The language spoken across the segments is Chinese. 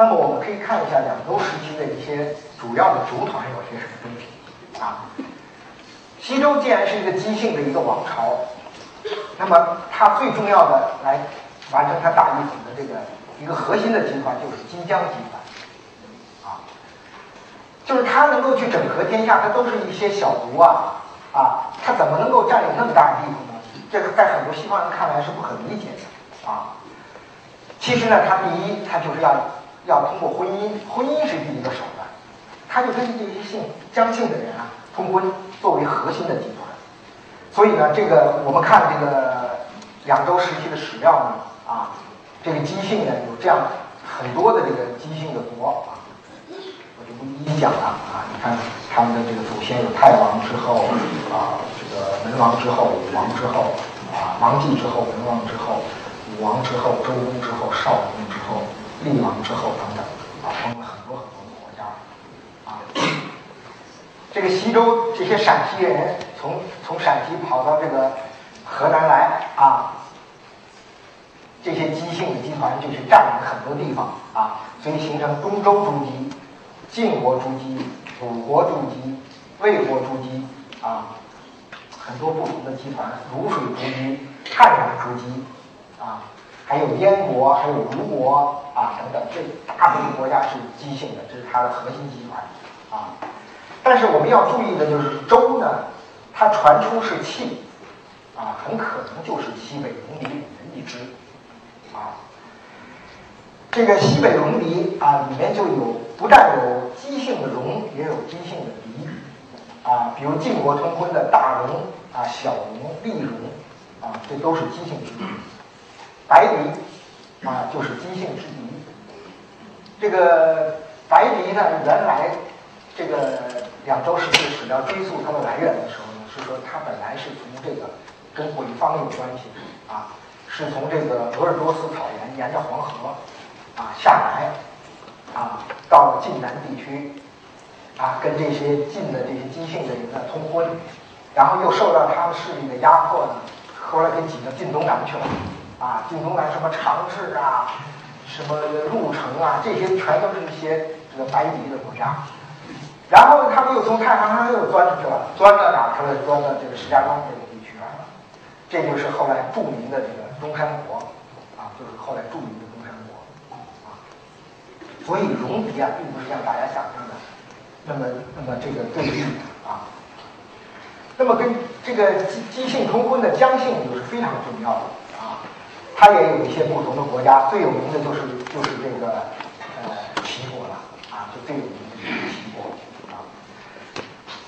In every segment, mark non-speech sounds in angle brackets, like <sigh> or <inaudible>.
那么我们可以看一下两周时期的一些主要的族团有些什么东西啊。西周既然是一个姬姓的一个王朝，那么它最重要的来完成它大一统的这个一个核心的集团就是姬江集团啊。就是他能够去整合天下，他都是一些小族啊，啊，他怎么能够占领那么大的地方呢？这个在很多西方人看来是不可理解的啊。其实呢，他第一，他就是要要通过婚姻，婚姻是第一个手段，他就跟这些姓姜姓的人啊通婚，作为核心的集团。所以呢，这个我们看这个两周时期的史料呢，啊，这个姬姓呢有这样很多的这个姬姓的国啊。我就不一一讲了啊！你看他们的这个祖先有太王之后啊，这个文王之后，武王之后啊，王继之后，文王之后，武王之后，周公之后，少公之后，厉王之后等等啊，封了很多很多的国家啊。这个西周这些陕西人从从陕西跑到这个河南来啊，这些姬姓的集团就去占领很多地方啊，所以形成东周诸姬。晋国诸姬、鲁国诸姬、魏国诸姬啊，很多不同的集团，卤水诸姬、汉阳诸姬啊，还有燕国、还有吴国啊等等，这大部分国家是姬姓的，这是它的核心集团啊。但是我们要注意的就是周呢，它传出是庆啊，很可能就是西北戎狄五人一支啊。这个西北戎狄啊，里面就有不但有姬姓的戎，也有姬姓的狄啊。比如晋国通婚的大戎啊、小戎、厉戎啊，这都是姬姓。白狄啊，就是姬姓之狄。这个白狄呢，原来这个两周时期史料追溯它的来源的时候呢，是说它本来是从这个跟北方有关系啊，是从这个鄂尔多斯草原沿着黄河。啊，下来，啊，到了晋南地区，啊，跟这些晋的这些姬姓的人呢通婚，然后又受到他们势力的压迫呢，后来给挤到晋东南去了，啊，晋东来什么长治啊，什么鹿城啊，这些全都是一些这个白狄的国家，然后他们又从太行山又钻出去了，钻到哪去了？钻到这个石家庄这个地区来了，这就是后来著名的这个中山国，啊，就是后来著名的中山国啊。所以戎狄啊，并不是像大家想象的那么那么这个对立啊。那么跟这个姬姬姓通婚的姜姓就是非常重要的。它也有一些不同的国家，最有名的就是就是这个呃齐国了啊，就最有名的就是齐国啊。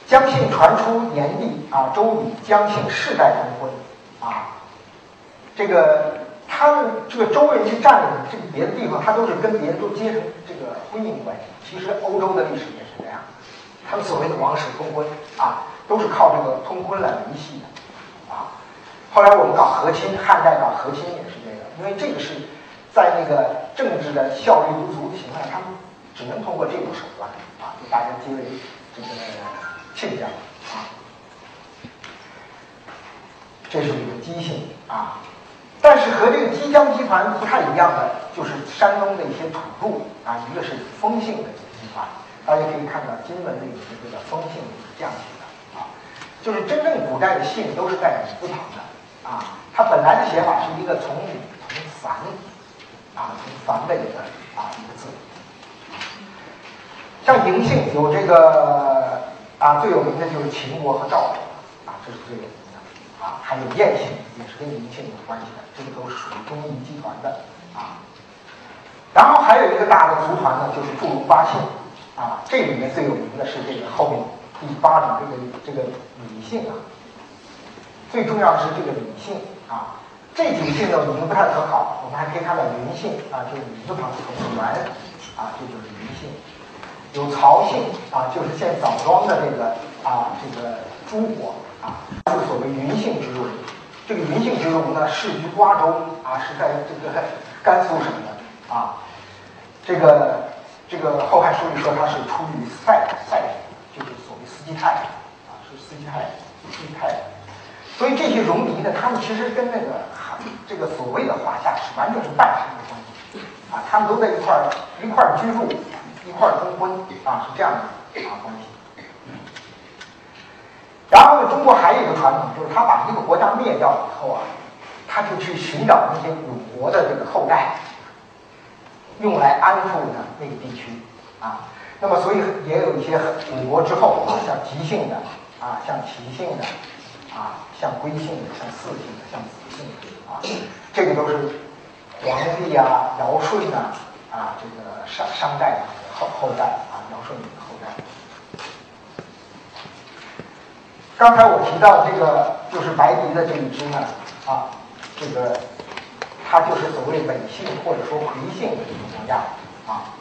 姜姓传出炎帝啊，周礼姜姓世代通婚啊，这个。他们这个周人去占领这个别的地方，他都是跟别人都结成这个婚姻关系。其实欧洲的历史也是这样，他们所谓的王室通婚啊，都是靠这个通婚来维系的啊。后来我们搞和亲，汉代搞和亲也是，因为这个是在那个政治的效率不足的情况下，他们只能通过这种手段啊，就大家结为这个亲家啊。这是一个姬姓啊。但是和这个姬江集团不太一样的，就是山东的一些土著啊，一个是封姓的集团，大家可以看到金文里面的这个封姓这样写的啊，就是真正古代的姓都是带米字旁的啊，它本来的写法是一个从米从凡啊从凡的一个啊一个字，像嬴姓有这个啊最有名的就是秦国和赵国啊，这是最有名的啊，还有燕姓也是跟嬴姓有关系的。这个都属于中邑集团的啊，然后还有一个大的族团呢，就是祝融八姓啊。这里面最有名的是这个后面第八种这个这个李姓啊。最重要的是这个李姓啊。这几个姓呢，名不太可考，我们还可以看到云姓啊，就是李字旁从元啊，这就是云姓。有曹姓啊，就是现枣庄的这个啊这个朱国啊，是所谓云姓之入。这个云姓之戎呢，世居瓜州啊，是在这个甘肃省的啊。这个这个《后汉书》里说他是出于塞塞就是所谓司机太啊，是司机太司机太。所以这些戎狄呢，他们其实跟那个这个所谓的华夏是完全是半生的关系啊，他们都在一块儿一块儿居住，一块儿通婚啊，是这样的啊关系。然后呢，中国还有一个传统，就是他把一个国家灭掉以后啊，他就去寻找那些鲁国的这个后代，用来安抚呢那个地区啊。那么，所以也有一些鲁国之后，像姬姓的啊，像齐姓的啊，像归姓的，像四姓的，像子姓的啊，这个都是皇帝啊、尧舜呐啊，这个商商代的后后代啊，尧舜的后代。刚才我提到这个就是白狄的这一支呢啊，这个他就是所谓伪姓或者说回姓的这种国家啊。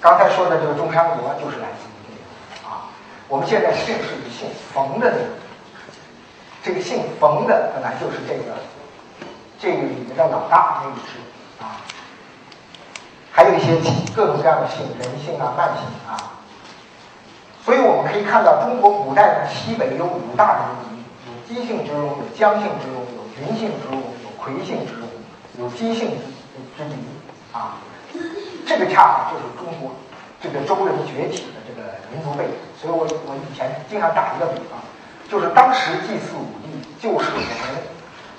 刚才说的这个中山国就是来自于这个啊，我们现在姓是以姓冯的这个，这个姓冯的本来就是这个这个里面的老大那一支啊，还有一些各种各样的姓，人姓啊、慢姓啊，所以我们可以看到中国古代的西北有五大人民，有姬姓之戎，有姜姓之戎，有云姓之戎，有魁姓之戎，有姬姓之之啊。这个恰好就是中国这个周人崛起的这个民族背景，所以我我以前经常打一个比方，就是当时祭祀武帝，就是我们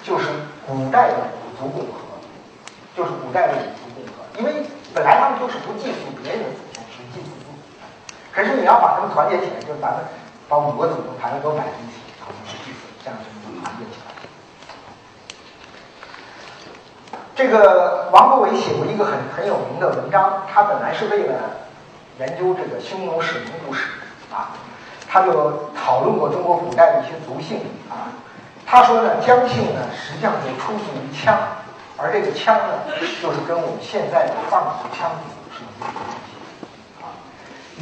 就是古代的五族共和，就是古代的五族共和，因为本来他们都是不祭祀别人的祖先，只祭祀自己，可是你要把他们团结起来，就是咱们把五个祖宗盘子都摆在一起，然后去祭祀，这样就能团结起来。这个王国维写过一个很很有名的文章，他本来是为了研究这个匈奴史农古史啊，他就讨论过中国古代的一些族姓啊。他说呢，姜姓呢实际上就出自于羌，而这个羌呢，就是跟我们现在的藏族羌族是有关系啊。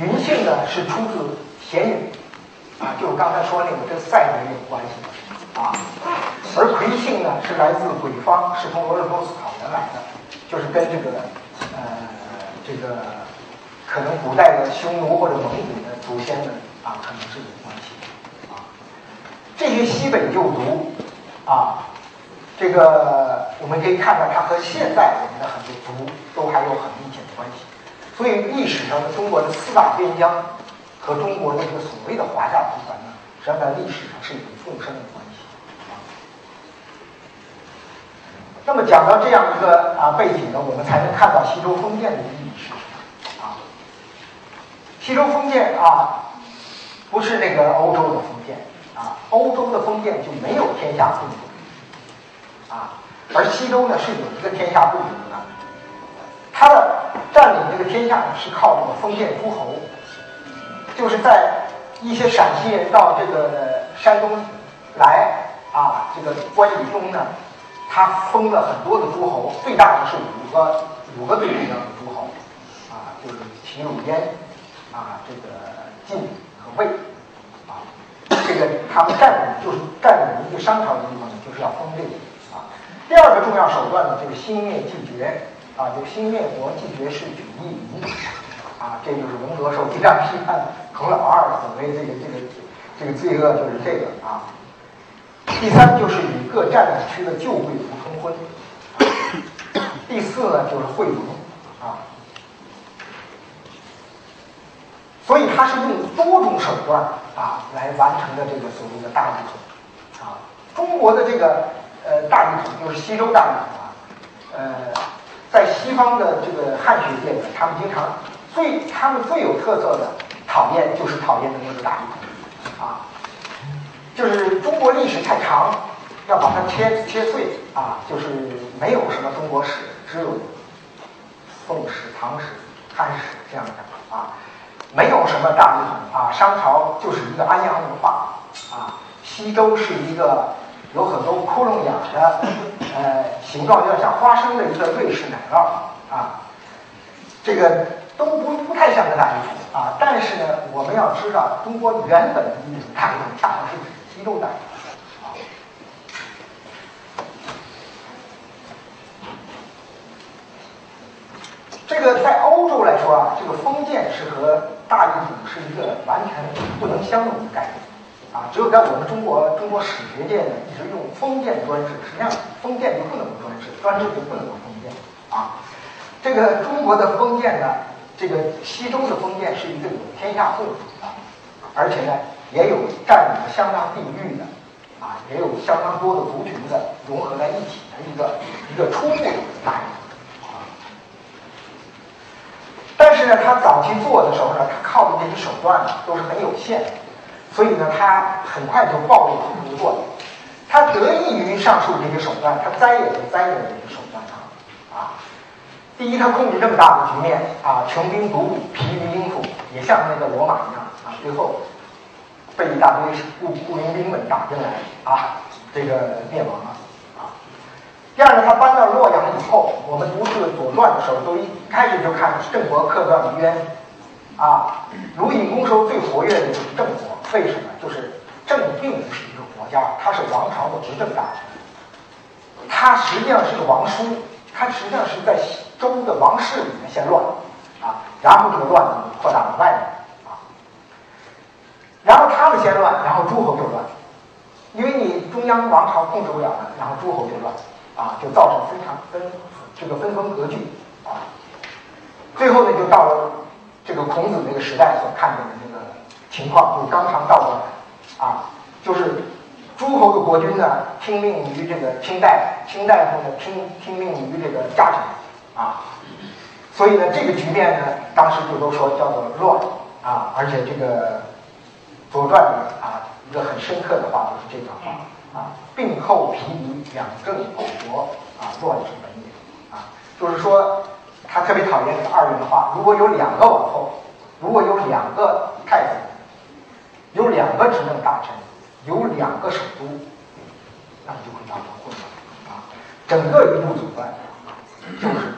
云姓呢是出自鲜允啊，就是刚才说那个跟赛人有关系。啊，而魁姓呢是来自北方，是从鄂尔多斯草原来的，就是跟这个呃这个可能古代的匈奴或者蒙古的祖先们啊可能是有关系的啊。这些西北旧族啊，这个我们可以看到它和现在我们的很多族都还有很密切的关系。所以历史上的中国的四大边疆和中国的这个所谓的华夏集团呢，实际上在历史上是有纵深的关系啊。那么讲到这样一个啊背景呢，我们才能看到西周封建的意义是什么啊？西周封建啊，不是那个欧洲的封建啊，欧洲的封建就没有天下共主啊，而西周呢是有一个天下共主的，他的占领这个天下是靠这个封建诸侯，就是在一些陕西人到这个山东来啊，这个关羽中呢。他封了很多的诸侯，最大的是五个五个最重要的诸侯，啊，就是齐鲁燕，啊，这个晋和魏，啊，这个他们占领就是占领一个商朝的地方呢，就是要封这个，啊，第二个重要手段呢，就是兴灭继绝，啊，就兴灭国继绝是举义民，啊，这就是文革时候经常批判孔老二所谓这个这个这个罪恶就是这个啊。第三就是与各占领区的旧贵族通婚，<coughs> 第四呢就是会盟啊，所以他是用多种手段啊来完成的这个所谓的大一统啊。中国的这个呃大一统就是西周大一统啊，呃，在西方的这个汉学界呢，他们经常最他们最有特色的讨厌就是讨厌的那个大一统啊。就是中国历史太长，要把它切切碎啊，就是没有什么中国史，只有宋史、唐史、汉史这样的啊，没有什么大一统啊。商朝就是一个安阳文化啊，西周是一个有很多窟窿眼的，呃，形状有点像花生的一个瑞士奶酪啊，这个都不不太像个大一统啊。但是呢，我们要知道，中国原本的一种大一统恰好是。西周代啊，这个在欧洲来说啊，这个封建是和大一统是一个完全不能相容的概念啊。只有在我们中国中国史学界呢，一直用封建专制，实际上封建就不能有专制，专制就不能有封建啊。这个中国的封建呢，这个西周的封建是一个有天下共主的，而且呢也有占领了相当地域的，啊，也有相当多的族群的融合在一起的一个一个初步的大一啊。但是呢，他早期做的时候呢，他靠的这些手段呢都是很有限，所以呢，他很快就暴露出不做。他得益于上述这些手段，他栽也就栽在这些手段上，啊，第一，他控制这么大的局面，啊，穷兵黩武，疲于应付，也像那个罗马一样，啊，最后被一大堆雇雇佣兵们打进来，啊，这个灭亡了，第二呢，他搬到洛阳以后，我们读这个《左传》的时候，都一开始就看郑伯克段于渊，啊，鲁隐公时候最活跃的就是郑国，为什么？就是郑并不是一个国。家，他是王朝的执政大臣，他实际上是个王叔，他实际上是在周的王室里面先乱，啊，然后这个乱呢扩大到外面，啊，然后他们先乱，然后诸侯就乱，因为你中央王朝控制不了了，然后诸侯就乱，啊，就造成非常分这个分封割据，啊，最后呢就到了这个孔子那个时代所看见的那个情况，就是纲常倒过来，啊，就是。诸侯的国君呢，听命于这个卿大夫；卿大夫呢，听听命于这个家臣，啊，所以呢，这个局面呢，当时就都说叫做乱啊，而且这个《左传》里啊，一个很深刻的话就是这段话啊：“病后疲于两政后国啊，乱之本也。”啊，就是说他特别讨厌这个二元化。如果有两个王后，如果有两个太子，有两个执政大臣。有两个首都，那么就会造成混乱啊！整个一部祖传就是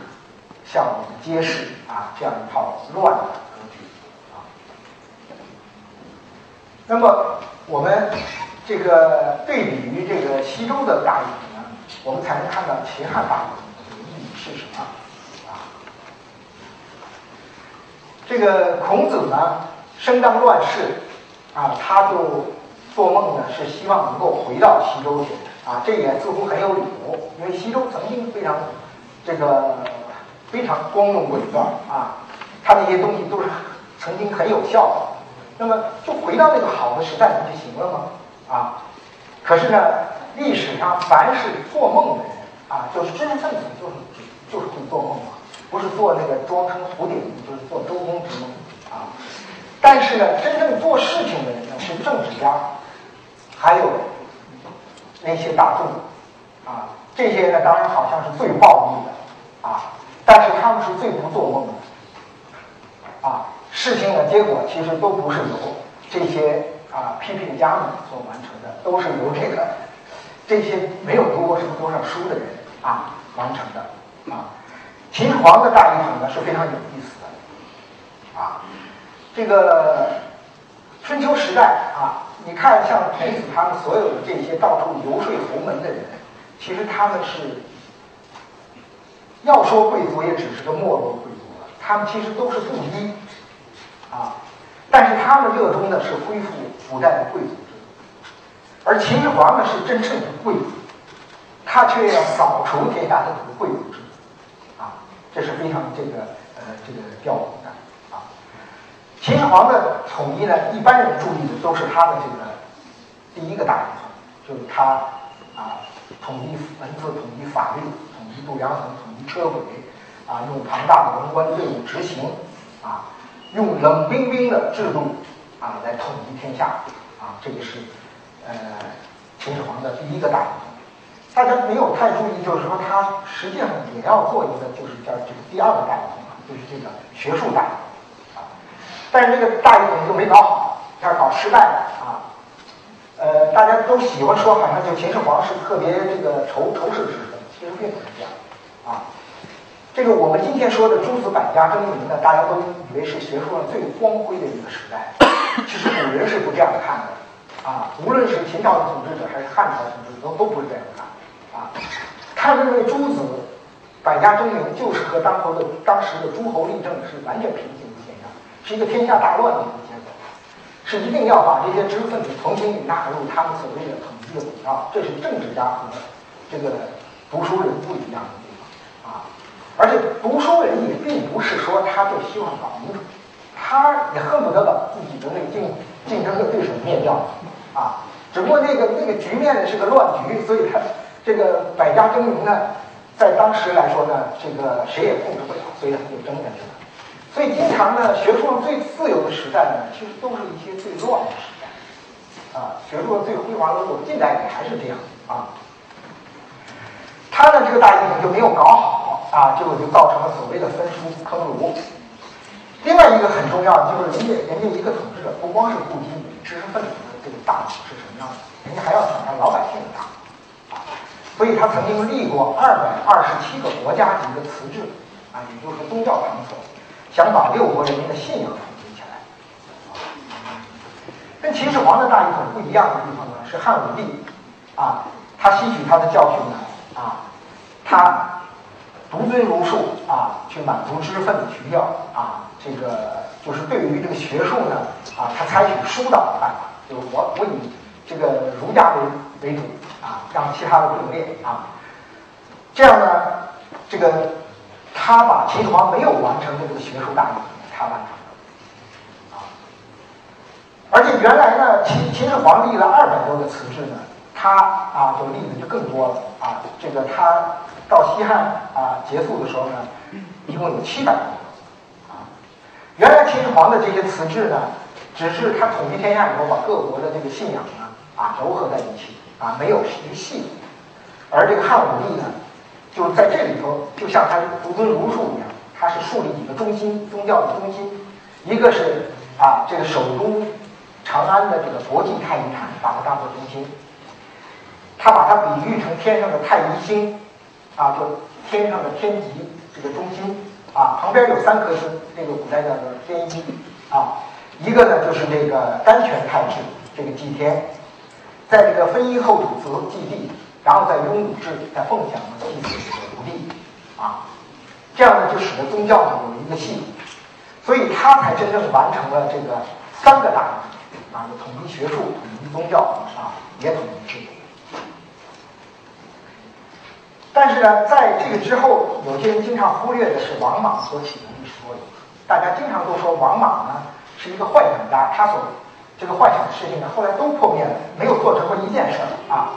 向我们揭示啊这样一套乱的格局啊。那么我们这个对比于这个西周的大一统呢，我们才能看到秦汉大一统的意义是什么啊？这个孔子呢，生当乱世啊，他就。做梦呢，是希望能够回到西周去啊，这也似乎很有理由，因为西周曾经非常这个非常光荣伟大啊，他那些东西都是曾经很有效的，那么就回到那个好的时代不就行了吗？啊，可是呢，历史上凡是做梦的人啊，就是知识分子，就是就是会做梦嘛，不是做那个装成徒弟，就是做周公之梦啊。但是呢，真正做事情的人呢，是政治家。还有那些大众啊，这些呢，当然好像是最暴力的啊，但是他们是最不做梦的啊。事情的结果其实都不是由这些啊批评家们所完成的，都是由这个这些没有读过什么多少书的人啊完成的啊。秦始皇的大一统呢是非常有意思的啊，这个春秋时代啊。你看，像孔子他们所有的这些到处游说侯门的人，其实他们是要说贵族，也只是个没落贵族了。他们其实都是布衣啊，但是他们热衷的是恢复古代的贵族制度，而秦始皇呢是真正的贵族，他却要扫除天下的这个贵族制度啊，这是非常这个呃这个吊诡的啊。秦始皇的统一呢，一般人注意的都是他的这个第一个大一统，就是他啊统一文字、统一法律、统一度量衡、统一车轨，啊用庞大的文官队伍执行，啊用冷冰冰的制度啊来统一天下，啊这个是呃秦始皇的第一个大一统。大家没有太注意，就是说他实际上也要做一个，就是叫这个第二个大一统，就是这个学术大一统。但是这个大一统就没搞好，他搞失败了啊。呃，大家都喜欢说，好像就秦始皇是特别这个仇仇视之人，其实并不是这样。这个我们今天说的诸子百家争鸣呢，大家都以为是学术上最光辉的一个时代，<laughs> 其实古人是不这样看的啊。无论是秦朝的统治者还是汉朝的统治者，都都不是这样看啊。他认为诸子百家争鸣就是和当头的当时的诸侯立政是完全平行的现象。是一个天下大乱的一个结果，是一定要把这些知识分子重新纳入他们所谓的统治的轨道。这是政治家和这个读书人不一样的。而且读书人也并不是说他就希望搞民主，他也恨不得把自己的那个竞竞争的对手灭掉啊。只不过那个那个局面呢是个乱局，所以他这个百家争鸣呢，在当时来说呢，这个谁也控制不了，所以他就争下去了。所以经常呢，学术上最自由的时代呢，其实都是一些最乱的时代啊。学术最辉煌的时候，近代也还是这样啊。他呢，这个大一统就没有搞好啊，结果就造成了所谓的分书坑儒。另外一个很重要的，就是人家人家一个统治者不光是顾及你知识分子的这个大脑是什么样的，人家还要想看老百姓的大脑啊。所以他曾经立过二百二十七个国家级的词制啊，也就是宗教场所。想把六国人民的信仰统一起来。跟秦始皇的大一统不一样的地方呢，是汉武帝啊，他吸取他的教训呢啊，他独尊儒术啊，去满足知识分子需要啊，这个就是对于这个学术呢啊，他采取疏导的办法，就是我我以这个儒家为为主啊，让其他的并列啊，这样呢，这个。他把秦始皇没有完成的这个学术大业，他完成了，啊，而且原来呢，秦秦始皇立了二百多个词制呢，他啊就立的就更多了啊。这个他到西汉啊结束的时候呢，一共有七百多个啊。原来秦始皇的这些词志呢，只是他统一天下以后把各国的这个信仰呢啊糅合在一起啊，没有一个系统。而这个汉武帝呢。就在这里头，就像他独尊儒术一样，他是树立几个中心宗教的中心，一个是啊这个首都长安的这个国际太极坛，把它当做中心，他把它比喻成天上的太极星，啊就天上的天极这个中心啊旁边有三颗星，这个古代叫做天一啊，一个呢就是这个甘泉太治这个祭天，在这个分一后主祠祭地。然后在拥武制，在凤翔呢祭祀土地，啊，这样呢就使得宗教呢有一个系统，所以他才真正完成了这个三个大啊，统一学术、统一宗教啊，也统一制度。但是呢，在这个之后，有些人经常忽略的是王莽所起的历史作用。大家经常都说王莽呢是一个幻想家，他所这个幻想的事情呢后来都破灭了，没有做成过一件事儿啊。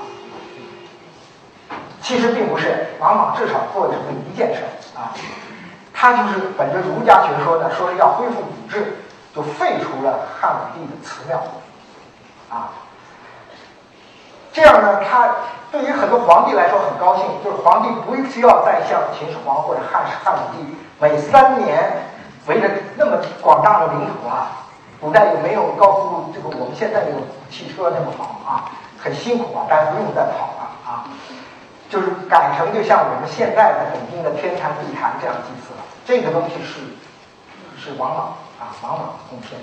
其实并不是，王莽至少做成了一件事儿啊，他就是本着儒家学说呢，说是要恢复古制，就废除了汉武帝的祠庙，啊，这样呢，他对于很多皇帝来说很高兴，就是皇帝不需要再像秦始皇或者汉汉武帝每三年围着那么广大的领土啊，古代也没有高速这个我们现在这个汽车那么好啊，很辛苦啊，大家不用再跑了啊。就是改成就像我们现在的北京的天坛地坛这样祭祀了，这个东西是是王莽啊，王莽贡献。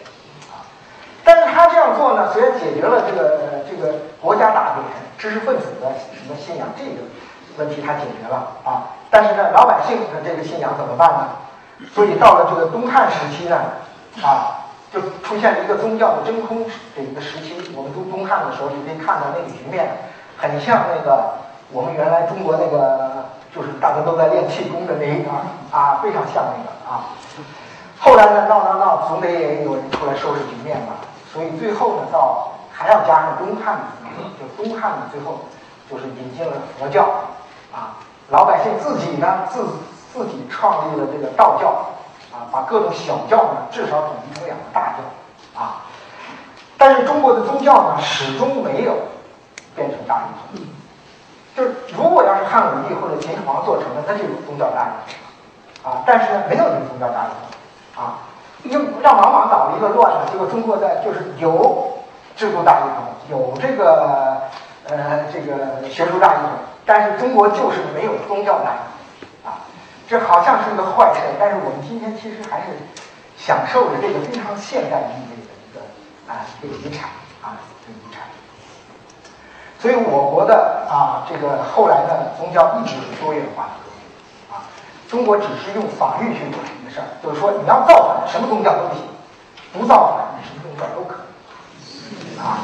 但是他这样做呢，虽然解决了这个这个国家大典、知识分子的什么信仰这个问题，他解决了啊。但是呢，老百姓的这个信仰怎么办呢？所以到了这个东汉时期呢，啊，就出现了一个宗教的真空这一个时期。我们读东汉的时候，就可以看到那个局面，很像那个。我们原来中国那个就是大家都在练气功的那一个啊，非常像那个啊。后来呢，闹闹闹，总得也有人出来收拾局面吧。所以最后呢，到还要加上东汉的，就东汉呢，最后就是引进了佛教啊。老百姓自己呢，自自己创立了这个道教啊，把各种小教呢，至少统一成两个大教啊。但是中国的宗教呢，始终没有变成大一统。就是如果要是汉武帝或者秦始皇做成了，那就有宗教大一统啊。但是呢，没有这个宗教大一统啊，因为让王莽捣了一个乱呢。结果中国在就是有制度大一统，有这个呃这个学术大一统，但是中国就是没有宗教大一统啊。这好像是一个坏事，但是我们今天其实还是享受着这个非常现代意味的一个啊这个遗产啊这个遗产。所以我国的啊，这个后来呢，宗教一直是多元化的，中国只是用法律去管这个事儿，就是说你要造反，什么宗教都行；不造反，你什么宗教都可以，啊。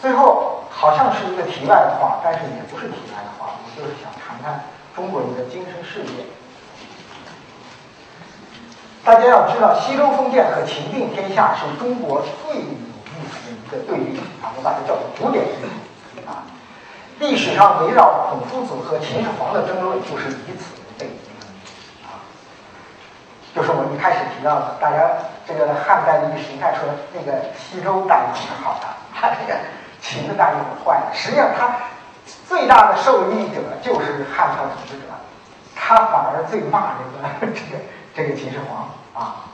最后好像是一个题外的话，但是也不是题外的话。就是想谈谈中国人的精神世界。大家要知道，西周封建和秦定天下是中国最有意思的一个对立啊，我把它叫做古典对立啊。历史上围绕孔夫子和秦始皇的争论，就是以此为背景啊。就是我一开始提到的，大家这个汉代的历史，你看说那个西周大一统是好的，他这个秦的大一统坏的。实际上，他最大的受益者就是汉朝统治者，他反而最骂这个这个。这个秦始皇啊，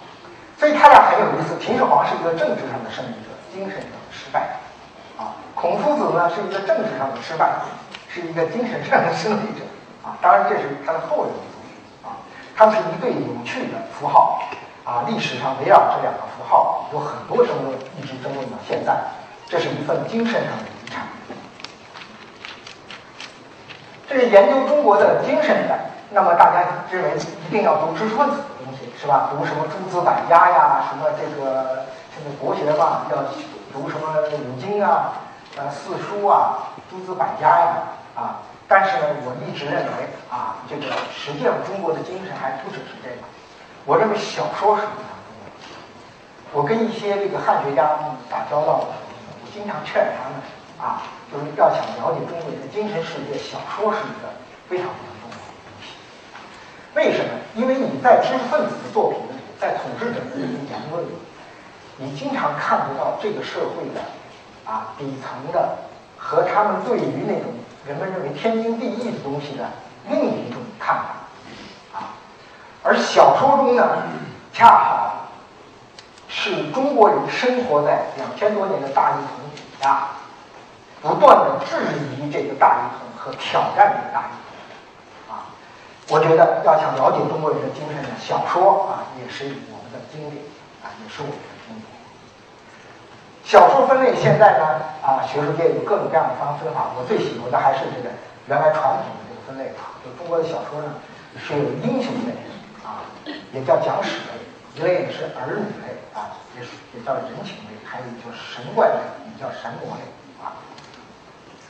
所以他俩很有意思。秦始皇是一个政治上的胜利者，精神上的失败者。孔夫子呢是一个政治上的失败者，是一个精神上的胜利者啊。当然这是他的后人的作品啊。他们是一对有趣的符号啊。历史上围绕这两个符号有很多争论，一直争论到现在。这是一份精神上的遗产。这是研究中国的精神的。那么大家认为一定要读知识分子的东西是吧？读什么诸子百家呀，什么这个这个国学嘛，要读什么五经啊，呃四书啊，诸子百家呀啊。但是呢，我一直认为啊，这个实际上中国的精神还不只是这个。我认为小说是非常重要的。我跟一些这个汉学家打交道的时候，我经常劝他们啊，就是要想了解中国人的精神世界，小说是一个非常非常重要的东西。为什么？因为你在知识分子的作品里，在统治者的这些言论里，你经常看不到这个社会的啊底层的和他们对于那种人们认为天经地义的东西的另一种看法啊。而小说中呢，恰好是中国人生活在两千多年的大一统底下，不断的质疑这个大一统和挑战这个大一统。我觉得要想了解中国人的精神呢，小说啊也是我们的经典啊，也是我们的。小说分类现在呢啊，学术界有各种各样的方分法，我最喜欢的还是这个原来传统的这个分类啊。就中国的小说呢是有英雄类啊，也叫讲史类；一类是儿女类啊，也是也叫人情类；还有就是神怪类，也叫神魔类啊。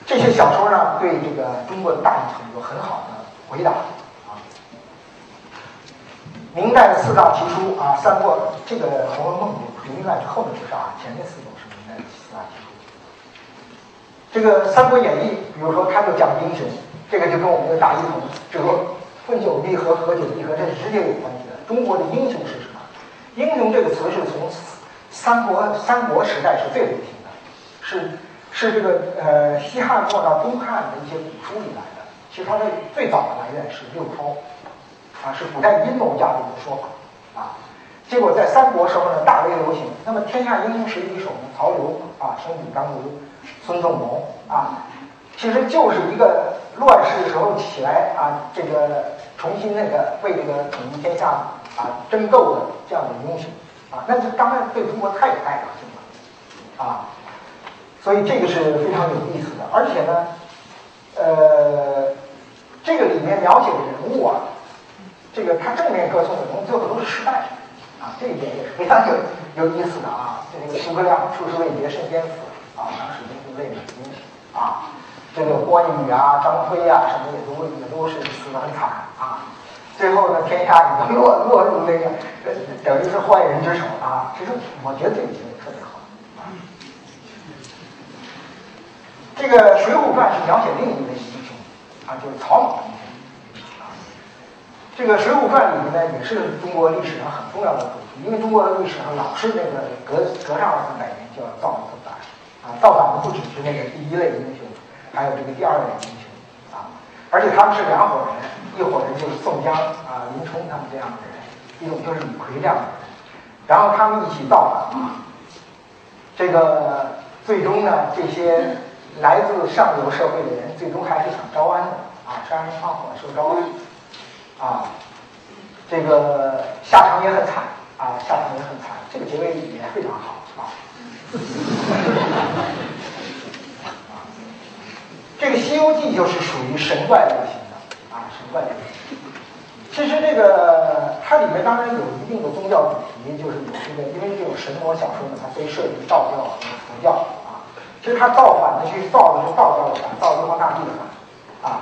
这些小说呢对这个中国的大一统有很好的回答。明代的四大奇书啊，《三国》这个《红楼梦》是明代是后面不是啊，前面四种。这个《三国演义》，比如说它就讲英雄，这个就跟我们的大一统这个分久必合，合久必合，这是直接有关系的。中国的英雄是什么？英雄这个词是从三国三国时代是最流行的，是是这个呃西汉末到东汉的一些古书里来的。其实它的最早的来源是六韬。啊，是古代阴谋家的一个说法啊。结果在三国时候呢，大为流行。那么天下英雄谁第一手呢？曹刘啊，生比张刘，孙仲谋啊，其实就是一个乱世时候起来啊，这个重新那个为这个统一天下啊争斗的这样的英雄啊。那这当然对中国太有代表性了啊。所以这个是非常有意思的，而且呢，呃，这个里面描写的人物啊。这个他正面歌颂的人最后都是失败啊，这一点也是非常有有意思的啊。这个诸葛亮出师未捷身先死啊，当时英雄泪满襟啊。这个关羽啊、张飞啊什么也都也都是死得很惨啊。最后呢，天下已经落 <laughs> 落入那个等于是坏人之手啊。其实我觉得这个特别好啊。这个《水浒传》是描写另一位英雄啊，就是曹猛。这个《水浒传》里面呢，也是中国历史上很重要的主题，因为中国的历史上老是那个隔隔上二三百年就要造一次，啊，造反的不只是那个第一类英雄，还有这个第二类英雄，啊，而且他们是两伙人，一伙人就是宋江啊、林冲他们这样的人，一种就是李逵这样的人，然后他们一起造反，啊，这个最终呢，这些来自上流社会的人，最终还是想招安的，啊，杀人放火受招安。啊，这个下场也很惨啊，下场也很惨，这个结尾也非常好。<laughs> 这个《西游记》就是属于神怪类型的啊，神怪类型。其实这个它里面当然有一定的宗教主题，就是有这个，因为这种神魔小说呢，它非涉及道教和佛教啊。其实他造反的去造的是道教的反，造玉皇大帝的反啊。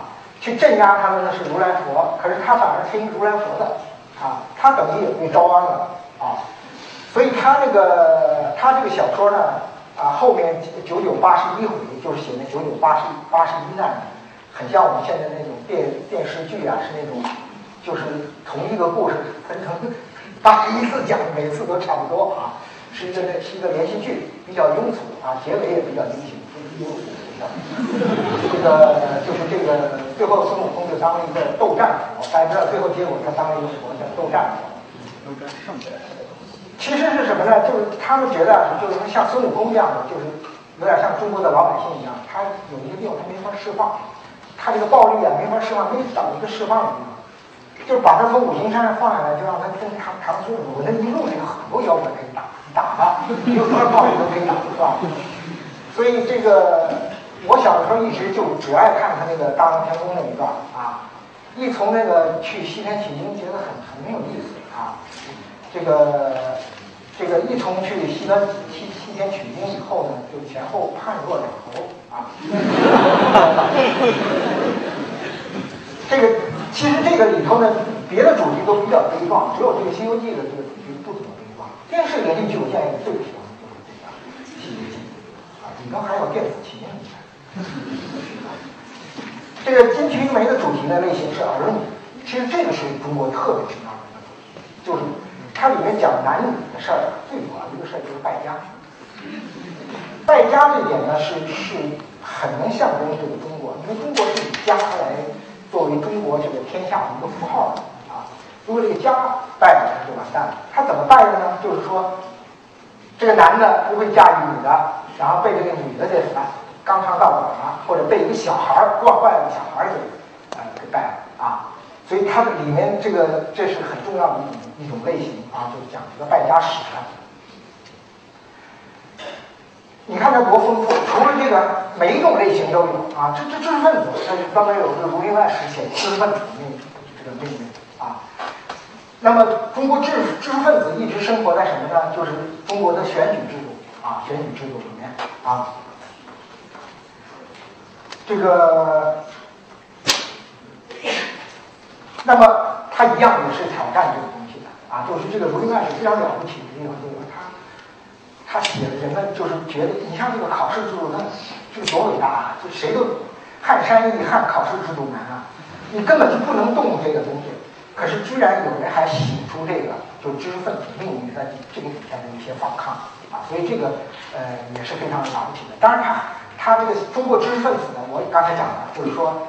去镇压他们的是如来佛，可是他反而听如来佛的，啊，他等于也被招安了啊。所以他那个他这个小说呢，啊，后面九九八十一回就是写那九九八十八十一难，很像我们现在那种电电视剧啊，是那种就是同一个故事分成八十一次讲，每次都差不多啊。是一个是一个连续剧，比较庸俗啊，结尾也比较惊喜，就是庸俗。这个就是这个最后孙悟空就当了一个斗战佛，大家知道最后结果他当了一个佛叫斗战佛。斗战胜其实是什么呢？就是他们觉得就是像孙悟空这样的，就是有点像中国的老百姓一样，他有一个地方他没法释放，他这个暴力啊没法释放，没找一个释放的地方。就是把他从五行山上放下来，就让他跟唐唐僧我那一路上有很多妖怪可以打。打他，有多少暴力都可以打，是吧？所以这个，我小的时候一直就只爱看他那个大闹天宫那一段啊。一从那个去西天取经，觉得很很没有意思啊。这个这个一从去西天西西天取经以后呢，就前后判若两头啊。这个其实这个里头呢，别的主题都比较悲壮，只有这个《西游记》的这个主题不怎么悲壮。电视连续剧我建议最喜欢的就是这个《西游记》啊，里头还有电子琴。这个《金瓶梅》的主题呢类型是儿女，其实这个是中国特别重要的一个主题，就是它里面讲男女的事儿，最主要一个事儿就是败家。败家这点呢是是很能象征这个中国，因为中国是以家来作为中国这个天下的一个符号的。如果这个家败了，他就完蛋了。他怎么败的呢？就是说，这个男的不会驾驭女的，然后被这个女的这什么纲常道馆啊，或者被一个小孩儿惯坏了，小孩给呃给败了啊。所以它的里面这个这是很重要的一种一种类型啊，就是讲这个败家史的。你看它多丰富，除了这个每一种类型都有啊。这这知识分子，那就专门有个《儒林外史》写知识分子的那这个命运啊。那么，中国知知识分子一直生活在什么呢？就是中国的选举制度啊，选举制度里面啊。这个，那么他一样也是挑战这个东西的啊，就是这个儒林外史非常了不起的地方，就是他他写的人们就是觉得，你像这个考试制度，它这个多伟大啊！就谁都撼山易撼，考试制度难啊，你根本就不能动这个东西。可是，居然有人还写出这个，就知识分子命运在这个底下的一些反抗啊，所以这个呃也是非常了不起的。当然，他他这个中国知识分子呢，我刚才讲了，就是说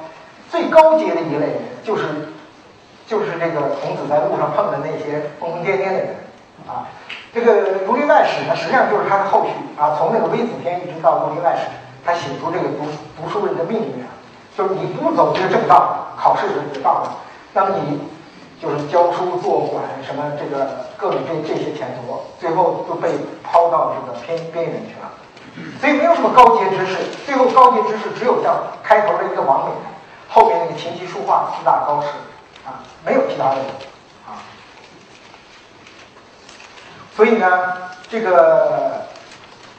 最高阶的一类人，就是就是这个孔子在路上碰的那些疯疯癫癫的人啊。这个《儒林外史》呢，实际上就是他的后续啊，从那个《微子篇》一直到《儒林外史》，他写出这个读读书人的命运啊，就是你不走这个正道，考试的这个道路，那么你。就是教书做馆什么这个各种这这些前途，最后都被抛到这个偏边缘去了，所以没有什么高阶知识。最后高阶知识只有像开头的一个王冕，后面那个琴棋书画四大高士啊，没有其他的啊。所以呢，这个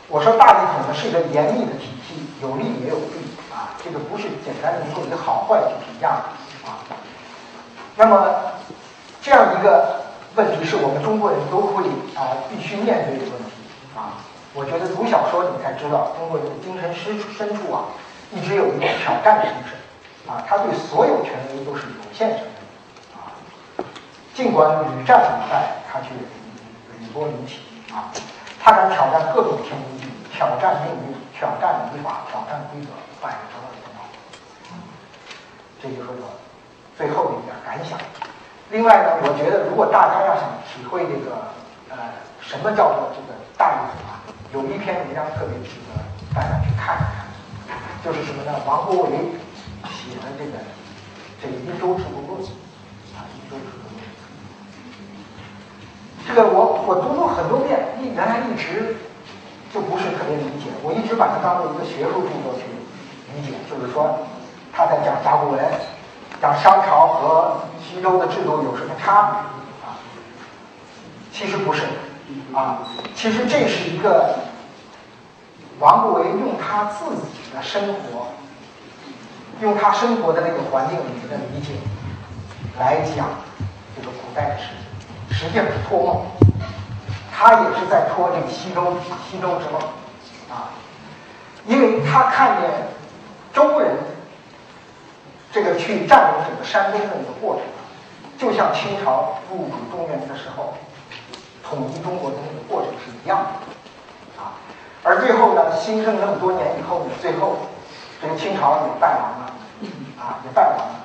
我说大一统呢是一个严密的体系，有利也有弊啊，这个不是简单能够以好坏去评价的啊。那么。这样一个问题是我们中国人都会啊必须面对的问题啊。我觉得读小说你才知道，中国人的精神深深处啊，一直有一种挑战的精神啊。他对所有权威都是有限制的。尽管屡战屡败，他却屡波屡起啊。他敢挑战各种天规，挑战命运，挑战礼法，挑战规则，百折不挠。这就是我最后的一点感想。另外呢，我觉得如果大家要想体会这个，呃，什么叫做这个大一统啊，有一篇文章特别值得大家去看一看，就是什么呢？王国维写的这个这个《殷周制度论》啊，《殷周制度论》。这个我我读过很多遍，一原来一直就不是特别理解，我一直把它当做一个学术著作去理解，就是说他在讲甲骨文，讲商朝和。西周的制度有什么差别啊？其实不是啊，其实这是一个王国维用他自己的生活用他生活的那个环境里面的理解来讲这个古代的事情，实际上是托梦，他也是在托这个西周西周之梦啊，因为他看见周人这个去占领整个山东的一个过程，就像清朝入主中原的时候统一中国的那个过程是一样的啊，而最后呢，兴盛那么多年以后呢，最后这个清朝也败亡了。啊，也败亡了。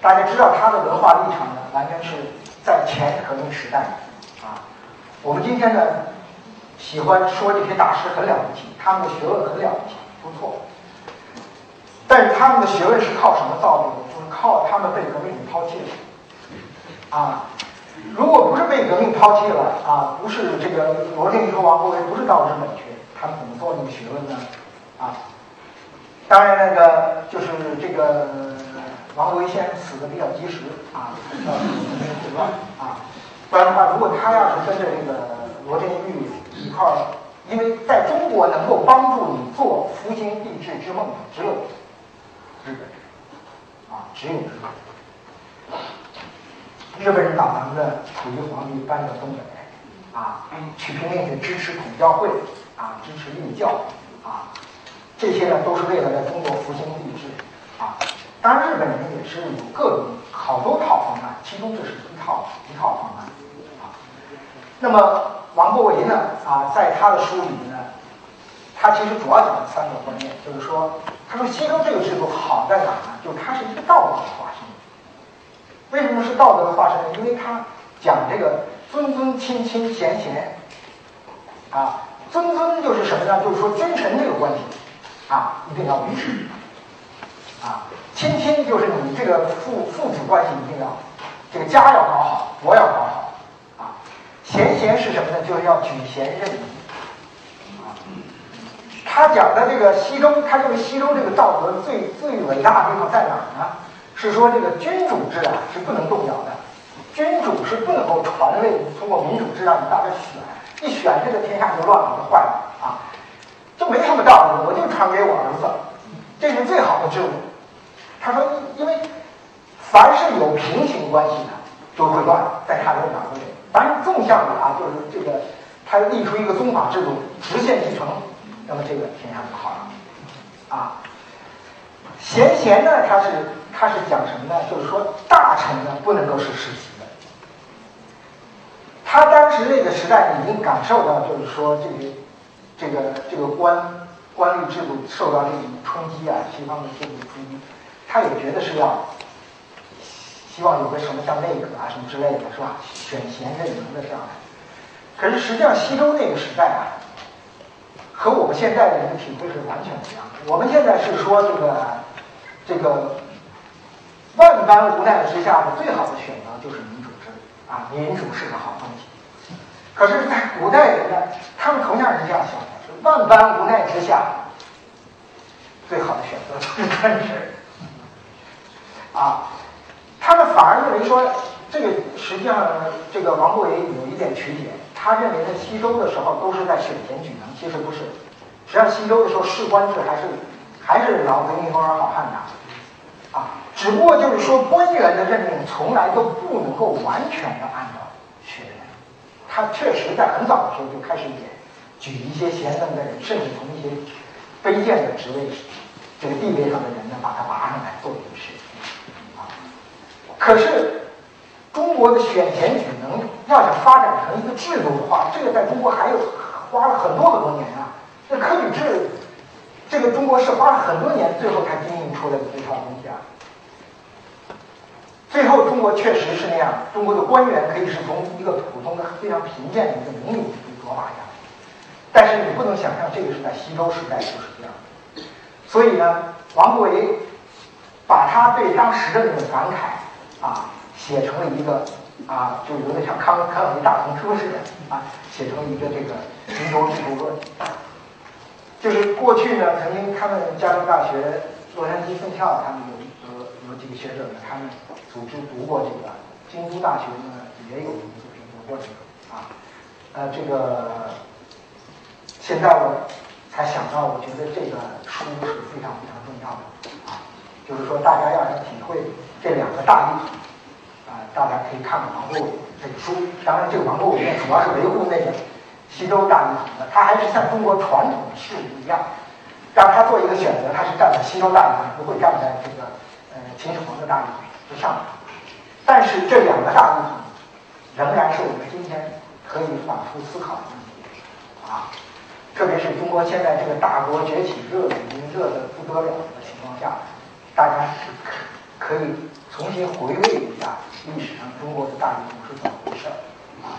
大家知道他的文化立场呢，完全是在前革命时代啊。我们今天呢，喜欢说这些大师很了不起，他们的学问很了不起，不错。但是他们的学问是靠什么造就的？就是靠他们被革命给抛弃了啊。如果不是被革命抛弃了啊，不是这个罗振玉和王国维不是道之本学，他们怎么做那个学问呢？啊？当然，那个就是这个王国维先生死的比较及时啊，啊。不然的话，如果他要是跟着这个罗振玉一块儿，因为在中国能够帮助你做复兴帝制之梦的只有日本啊，只有日本。日本人把咱们的溥仪皇帝搬到东北啊，去拼命去支持孔教会啊，支持立教啊。这些呢，都是为了在中国复兴帝制啊。当然，日本人也是有各种好多套方案，其中这是一套一套方案啊。那么，王国维呢啊，在他的书里面呢，他其实主要讲了三个观念，就是说，他说西周这个制度好在哪呢？就是它是一个道德的化身。为什么是道德的化身呢？因为他讲这个尊尊亲亲贤贤啊，尊尊就是什么呢？就是说君臣这个关系。啊，一定要维持。亲亲就是你这个父父子关系一定要，这个家要搞好，国要搞好。啊，贤贤是什么呢？就是要举贤任民。啊，他讲的这个西周，他认为西周这个道德最最伟大的地方在哪儿呢？是说这个君主制啊是不能动摇的，君主是不能够传位，通过民主制让你大家选，一选这个天下就乱了，就坏了啊。就没什么道理，我就传给我儿子，这是最好的制度。他说，因为凡是有平行关系的，就会乱，在他的脑子里。凡是纵向的啊，就是这个，他立出一个宗法制度，直线继承，那么这个天下就好了。啊，贤贤呢，他是他是讲什么呢？就是说，大臣呢不能够是世袭的。他当时那个时代已经感受到，就是说这个。这个这个官官吏制度受到这种冲击啊，西方的制度冲击，他也觉得是要希望有个什么像内阁啊什么之类的，是吧？选贤任能的这样的。可是实际上西周那个时代啊，和我们现在的人的体会是完全不一样的。我们现在是说这个这个万般无奈之下的最好的选择就是民主制啊，民主是个好东西。可是，在古代人呢，他们同样是这样想的：是万般无奈之下，最好的选择就是专制。啊，他们反而认为说，这个实际上，这个王国维有一点曲解。他认为在西周的时候都是在选贤举能，其实不是。实际上，西周的时候士官制还是还是老子一风儿好汉的，啊，只不过就是说官员的任命从来都不能够完全的按照选。他确实在很早的时候就开始也举一些贤能的人，甚至从一些卑贱的职位、这个地位上的人呢，把他拔上来做这个事。可是中国的选贤举能要想发展成一个制度的话，这个在中国还有花了很多很多年啊。这科举制，这个中国是花了很多年，最后才经营出来的这套东西啊。最后，中国确实是那样。中国的官员可以是从一个普通的、非常贫贱的一个农民做法下来，但是你不能想象这个是在西周时代就是这样。所以呢，王国维把他对当时的那种感慨啊，写成了一个啊，就有点像康康有为大丛书似的啊，写成一个这个《西周制度论》。就是过去呢，曾经他们加州大学、洛杉矶分校，他们有有有几个学者呢，他们。组织读过这个，京都大学呢也有一个评读过这个啊，呃，这个现在我才想到，我觉得这个书是非常非常重要的啊，就是说大家要想体会这两个大地啊，大家可以看看王国伟这个书。当然，这个王国伟呢，主要是维护那个西周大一统的，他还是像中国传统的事物一样，让他做一个选择，他是站在西周大一统，不会站在这个呃秦始皇的大一统之上。但是这两个大一统仍然是我们今天可以反复思考的问题啊。特别是中国现在这个大国崛起热已经热得不得了的情况下，大家是可可以重新回味一下历史上中国的大一统是怎么回事儿啊。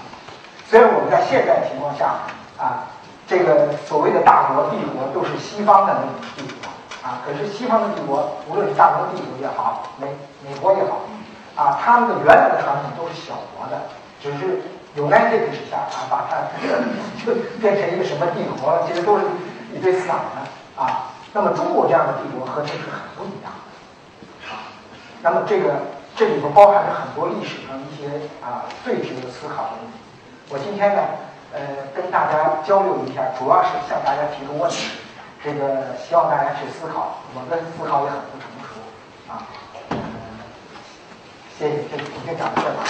虽然我们在现在情况下啊，这个所谓的大国帝国都是西方的那种帝国啊，可是西方的帝国，无论是大国帝国也好，美美国也好啊，他们的原来的传统都是小国的，只是。有在这个之下啊，把它变成一个什么帝国，其实都是一堆散的啊。那么中国这样的帝国和这是很不一样。那么这个这里头包含着很多历史上一些啊最值得思考的问题。我今天呢，呃，跟大家交流一下，主要是向大家提出问题，这个希望大家去思考。我的思考也很不成熟啊。谢谢，这你先讲到这吧。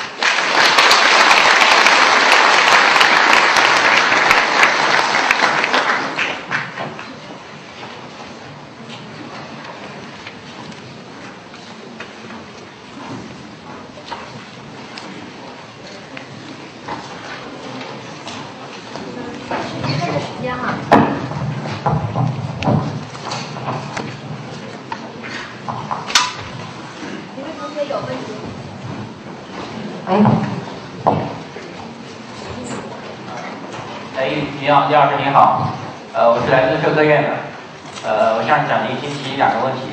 李老师您好，呃，我是来自社科院的，呃，我向蒋您提提两个问题。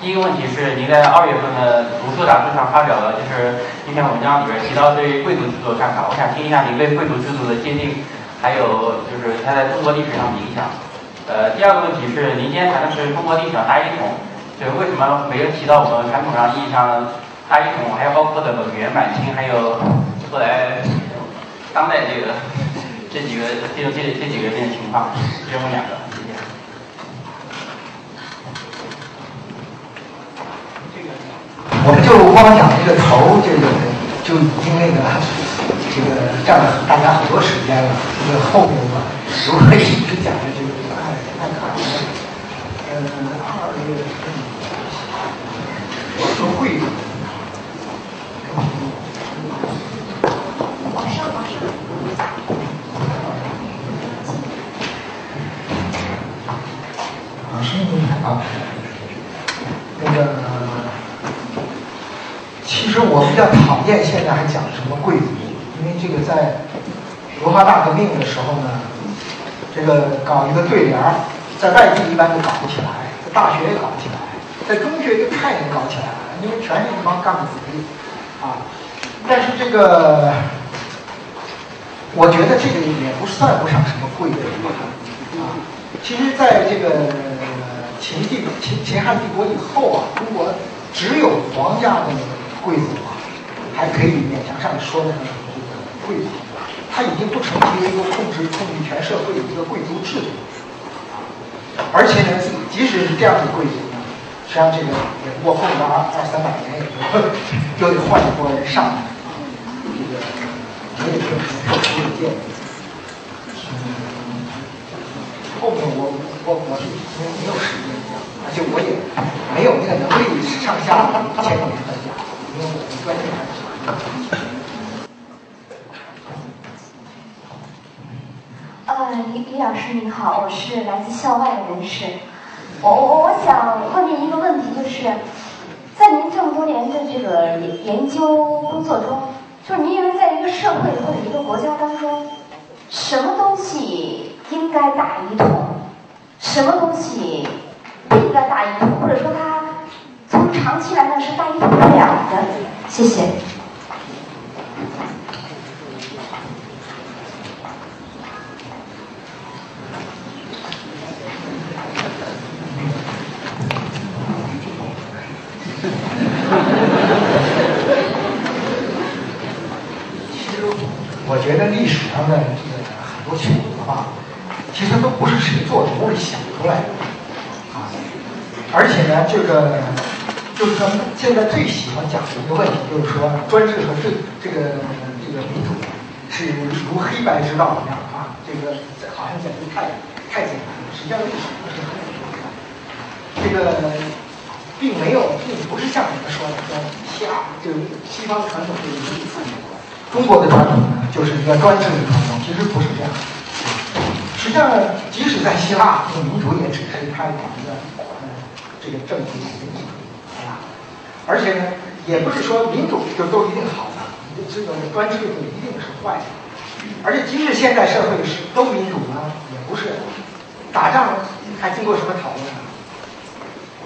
第一个问题是，您在二月份的读书杂志上发表了就是一篇文章，里边提到对贵族制度的看法。我想听一下您对贵族制度的界定，还有就是它在中国历史上的影响。呃，第二个问题是，您今天谈的是中国历史上大一统，就是为什么没有提到我们传统上意义上大一统，还有包括的蒙元、满清，还有后来当代这个。这几个，这这这几个这情况，只问两个，谢谢。我们就光讲这个头，这个就已经那个这个占了大家很多时间了。这个后面吧，如何一直讲去，太太卡了。呃，二月份，我说会。啊，那个，其实我比较讨厌现在还讲什么贵族，因为这个在文化大革命的时候呢，这个搞一个对联儿，在外地一般都搞不起来，在大学也搞不起来，在中学就太能搞起来了，因为全是一帮干部子弟啊。但是这个，我觉得这个也不算不上什么贵族啊。其实，在这个。秦帝秦秦汉帝国以后啊，中国只有皇家的贵族啊，还可以勉强上说那个这个贵族，他已经不成为一个控制控制全社会的一个贵族制度，而且呢，即使是这样的贵族呢，实际上这个也不过混个二二三百年，也就又得换一波人上来，这个也有什么特殊的见解。后面我我我是没没有时间讲，而且我也没有那个能力上下前面的讲，因为我们专业还。呃，李李老师您好，我是来自校外的人士，我我我想问您一个问题，就是在您这么多年的这个研研究工作中，就是您认为在一个社会或者一个国家当中，什么东西？应该大一统，什么东西不应该大一统？或者说它从长期来看是大一统不了的？谢谢。其实，我觉得历史上的这个很多曲子吧。其实都不是谁做主里想出来的，啊，而且呢，这个就是说现在最喜欢讲的一个问题，就是说专制和这这个这个民主是如黑白之道一样啊，这个好像简直太太简单了。实际上历史不是很简单的，这个并没有，并不是像你们说的说西亚就西方传统这个民主主义，中国的传统呢就是一个专制的传统，其实不是这样。实际上，即使在希腊，这个民主也只是它的一个呃这个政治的一个意义啊。而且呢，也不是说民主就都一定好的，你这个专制就一定是坏的。而且，即使现在社会是都民主呢，也不是。打仗还经过什么讨论啊？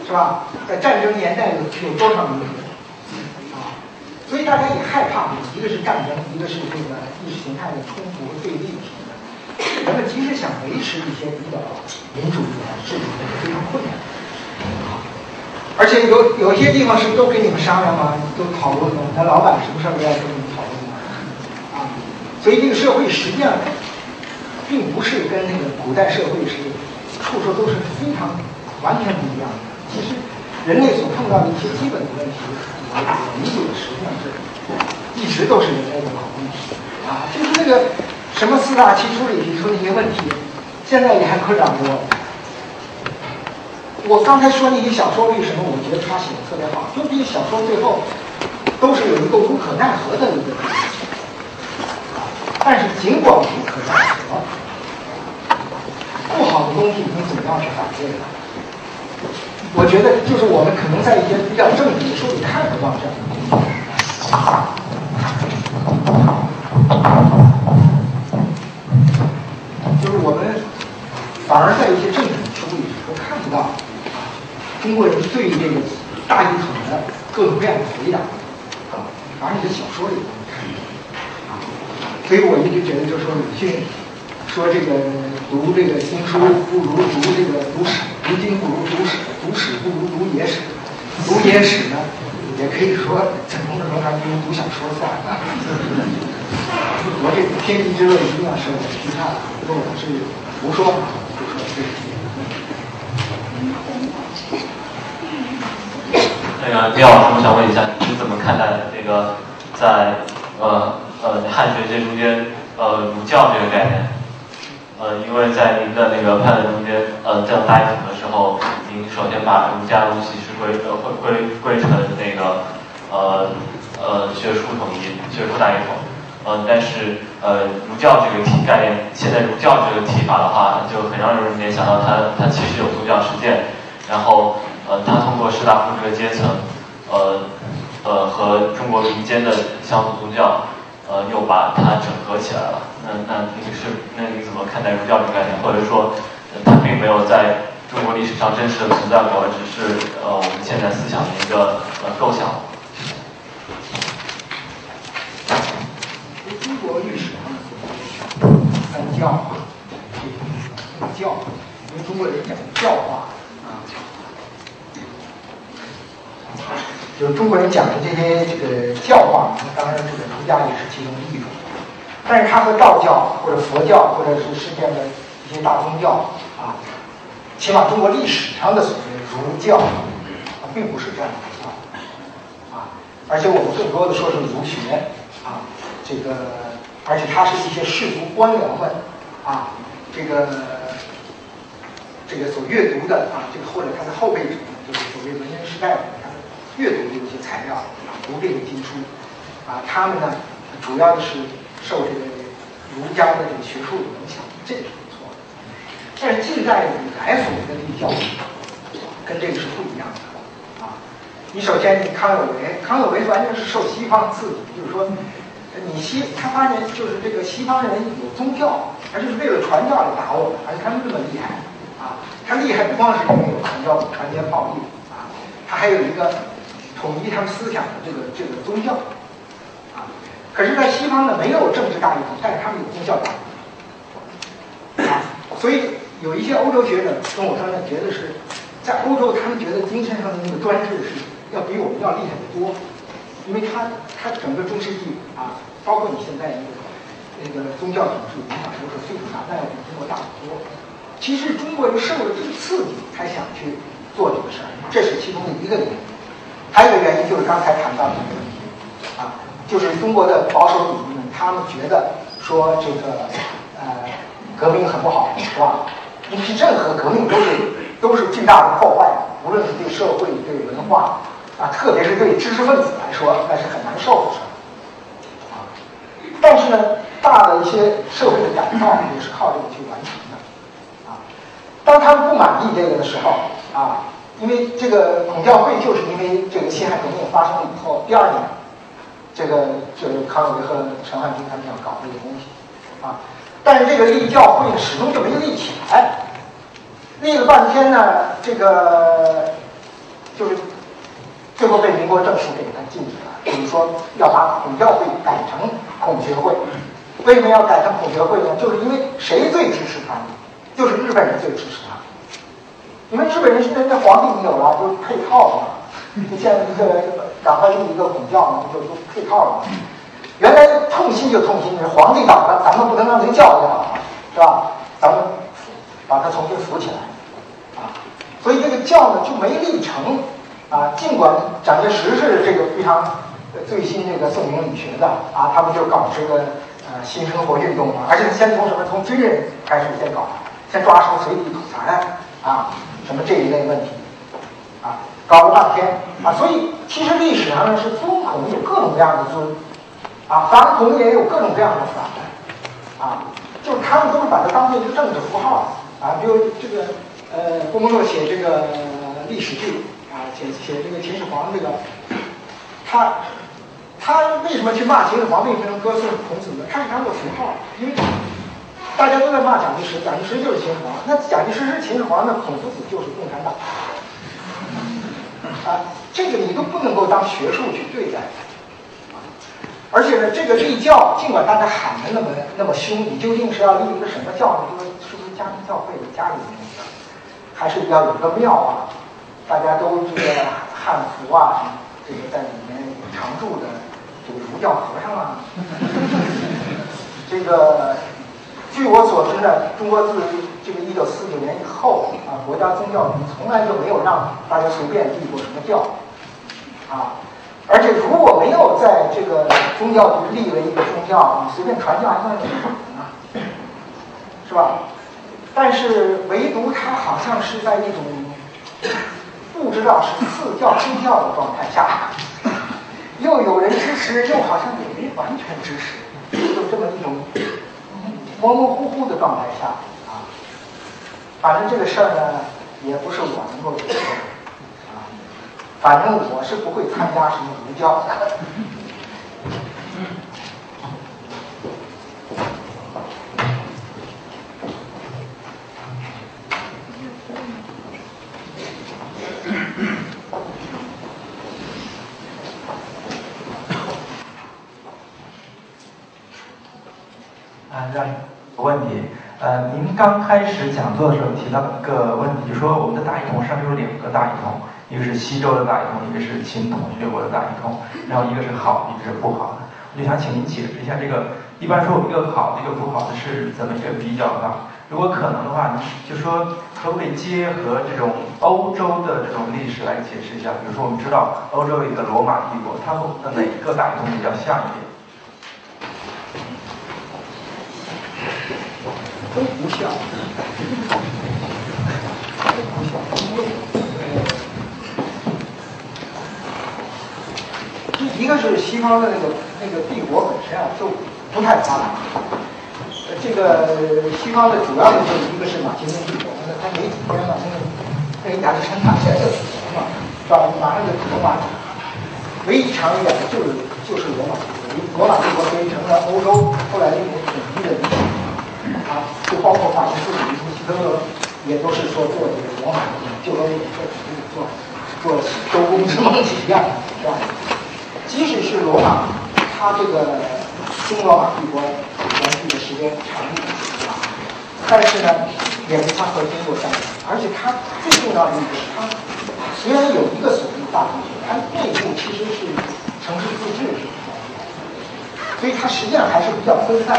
是吧？在战争年代有有多少民主啊？所以大家也害怕，一个是战争，一个是这个意识形态的冲突对立。人们即使想维持一些比较民主的制度，也是非常困难。而且有有些地方是都跟你们商量吗？都讨论吗？咱老板什么事儿都要跟你们讨论吗？啊，所以这个社会实际上并不是跟那个古代社会是处处都是非常完全不一样的。其实人类所碰到的一些基本的问题，我我理解实际上是一直都是人类的老问题啊，就是那个。什么四大奇书里提出那些问题，现在也还困扰着我。我刚才说那些小说为什么我觉得他写的特别好？就这些小说最后都是有一个无可奈何的一个。但是尽管无可奈何，不好的东西你怎么样去反对呢？我觉得就是我们可能在一些比较正经的书里看不到这样。就是我们反而在一些正经的书里都看不到中国人对这个大一统的各种各样的回答啊，反而你的小说里能看到啊。所以我一直觉得，就是说鲁迅说这个读这个新书不如读这个读史，读经不如读史，读史不如读野史，读野史呢，也可以说怎么着怎么着不如读小说算了。我这天地之乐一定要是我批判，如果是胡说，就说这是。那个李老师，我想问一下，你是怎么看待这个在呃呃汉学界中间呃儒教这个概念？呃，因为在您的那个判断中间，呃，这样大一统的时候，您首先把儒家东西是归呃归归归成那个呃呃学术统一、学术大一统。呃，但是呃，儒教这个体概念，现在儒教这个提法的话，就很让人联想到它，它其实有宗教实践，然后呃，它通过士大夫这个阶层，呃呃，和中国民间的乡土宗教，呃，又把它整合起来了。那那你是那你怎么看待儒教这个概念？或者说，它并没有在中国历史上真实的存在过，只是呃我们现在思想的一个呃构想？中国历史上三教啊，这个教，因为中国人讲教化啊，就是中国人讲的这些这个教化，当然这个儒家也是其中的一种，但是它和道教或者佛教或者是世界的一些大宗教啊，起码中国历史上的所谓儒教，它并不是这样的啊，而且我们更多的说是儒学啊，这个。而且他是一些士族官僚们啊，这个这个所阅读的啊，这个或者他的后辈者，就是所谓文人时代的，阅读的一些材料，读这个经书啊，他们呢，主要的是受这个儒家的这个学术的影响，这个是不错的。但是近代以来所谓的立教，跟这个是不一样的啊。你首先你康有为，康有为完全是受西方刺激，就是说。你西他发现就是这个西方人有宗教，他就是为了传教来打我们，而且他们这么厉害啊！他厉害不光是因为有传教、传天炮地啊，他还有一个统一他们思想的这个这个宗教啊。可是，在西方呢，没有政治大一统，但是他们有宗教大一统啊。所以有一些欧洲学者跟我说呢，觉得是在欧洲，他们觉得精神上的那个专制是要比我们要厉害得多。因为他他整个中世纪啊，包括你现在那个那个宗教统治影响都是非常大，那要比中国大很多。其实中国人受了这个刺激，才想去做这个事儿，这是其中的一个原因。还有一个原因就是刚才谈到的这个问题啊，就是中国的保守主义们，他们觉得说这个呃革命很不好，是吧？因为任何革命都是都是巨大的破坏，无论是对社会、对文化啊，特别是对知识分子来说，那是很难受的事儿啊。但是呢，大的一些社会的改造也是靠这个去完成的啊。当他们不满意这个的时候啊。因为这个孔教会就是因为这个辛亥革命发生了以后，第二年，这个就是康有为和陈汉平他们要搞这个东西，啊，但是这个立教会始终就没有立起来，立了半天呢，这个就是最后被民国政府给他禁止了，就是说要把孔教会改成孔学会。为什么要改成孔学会呢？就是因为谁最支持他呢？就是日本人最支持他。因为日本人现在那皇帝你有了，都配套嘛。你现在一个赶快立一个孔教嘛，就都配套了。原来痛心就痛心，是皇帝倒了，咱们不能让这个教倒了，是吧？咱们把它重新扶起来啊。所以这个教呢就没立成啊。尽管蒋介石是这个非常最新这个宋明理学的啊，他们就搞这个呃新生活运动嘛，而且先从什么？从军人开始先搞，先抓什么随地吐痰啊。什么这一类问题，啊，搞了半天。啊，所以其实历史上呢是尊孔有各种各样的尊，啊，反孔也有各种各样的反，啊，就是他们都是把它当做一个政治符号。啊，比如这个呃，郭沫若写这个历史剧啊，写写这个秦始皇这个，他他为什么去骂秦始皇，为什么歌颂孔子呢？他是当做符号，因为。大家都在骂蒋介石，蒋介石就是秦始皇。那蒋介石是秦始皇，那孔夫子就是共产党。啊，这个你都不能够当学术去对待。而且呢，这个立教，尽管大家喊的那么那么凶，你究竟是要立一个什么教呢？就是是不是家庭教会的家里面的，还是要有个庙啊？大家都这个汉服啊，这个在里面常住的这个儒教和尚啊，这个。据我所知呢，中国自这个一九四九年以后啊，国家宗教局从来就没有让大家随便立过什么教，啊，而且如果没有在这个宗教局立了一个宗教，你随便传教还算什么呢？是吧？但是唯独他好像是在一种不知道是似教非教的状态下，又有人支持，又好像也没完全支持，就这么一种。模模糊糊的状态下啊，反正这个事儿呢，也不是我能够决定啊。反正我是不会参加什么儒教的。啊，让有问题。呃，您刚开始讲座的时候提到一个问题，就说我们的大一统上面有两个大一统，一个是西周的大一统，一个是秦统学国的大一统，然后一个是好，一个是不好的。我就想请您解释一下这个，一般说一个好，一个不好的是怎么一个比较的？如果可能的话，您就说可不可以结合这种欧洲的这种历史来解释一下？比如说我们知道欧洲有一个罗马帝国，它们的哪个大一统比较像一点？都不像，都不像，因为一个是西方的那个那个帝国本身啊就不太发达，这个西方的主要的就是一个是马其顿帝国，那他没几天嘛，那个那个亚历山大现在就死了嘛，是吧？马上就罗马，唯一长远的就是就是罗马帝国，罗马帝国可以成了欧洲后来一种统一的啊，就包括法兰西斯与希特勒，也都是说做这个罗马的，就跟我做做做周公之梦一样，是吧？即使是罗马，它这个新罗马帝国延续的时间长一点，啊，但是呢，也是它和经过战争，而且它最重要的一点，它虽然有一个所谓大城市，它内部其实是城市自治，所以它实际上还是比较分散。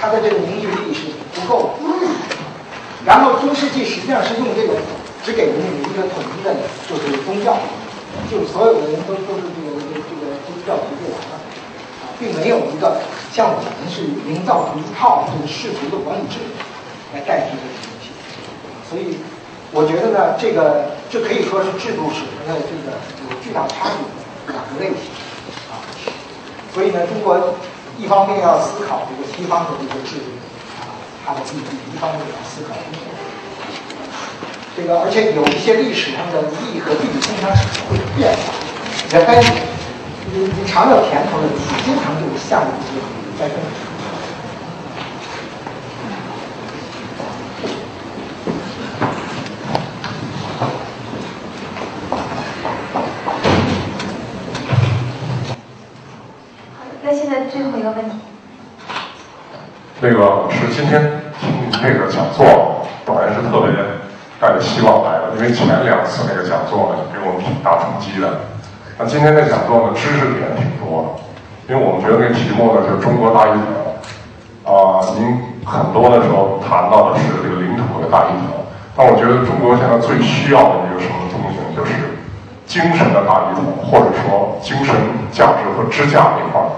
它的这个凝聚力是不够的，然后中世纪实际上是用这种只给人民一个统一的，就是宗教，就所有的人都都是这个这个这个都调图就完了，啊，并没有一个像我们是营造一套这个世俗的管理制度来代替这个东西，所以我觉得呢，这个这可以说是制度史的这个有巨大差异的两个类型，啊，所以呢，中国一方面要思考这个西方的这个制度啊，它的意义，一方面要思考。这个，而且有一些历史上的意义和地理经常是会变化。你看你你尝到甜头了，你经常就下一步就再更。那现在最后一个问题。那个是今天听你这个讲座，本来是特别带着希望来的，因为前两次那个讲座呢，给我们挺大冲击的。那今天这讲座呢，知识点挺多的，因为我们觉得那题目呢就是中国大一统。啊、您很多的时候谈到的是这个领土的大一统，但我觉得中国现在最需要的一个什么东西呢，就是精神的大一统，或者说精神价值和支架这块儿。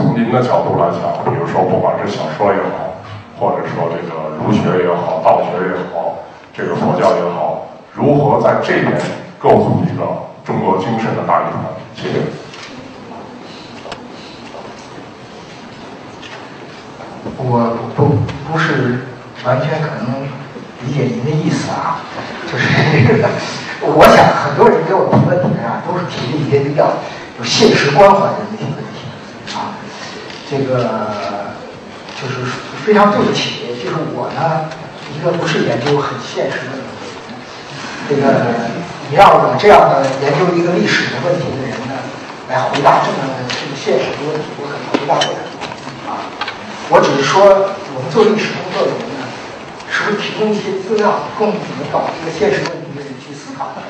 从您的角度来讲，比如说不管是小说也好，或者说这个儒学也好、道学也好，这个佛教也好，如何在这边构筑一个中国精神的大一统？谢谢。我不不是完全可能理解您的意思啊，就是这个，我想很多人给我提问题啊，都是提的一些比较有现实关怀的一些问题，这个就是非常对不起，就是我呢，一个不是研究很现实的人，这个你让我这样的研究一个历史的问题的人呢，来回答这么这个现实的问题，我可能回答不了啊。我只是说，我们做历史工作的人呢，是不是提供一些资料，供你们搞这个现实问题的人去思考？<laughs>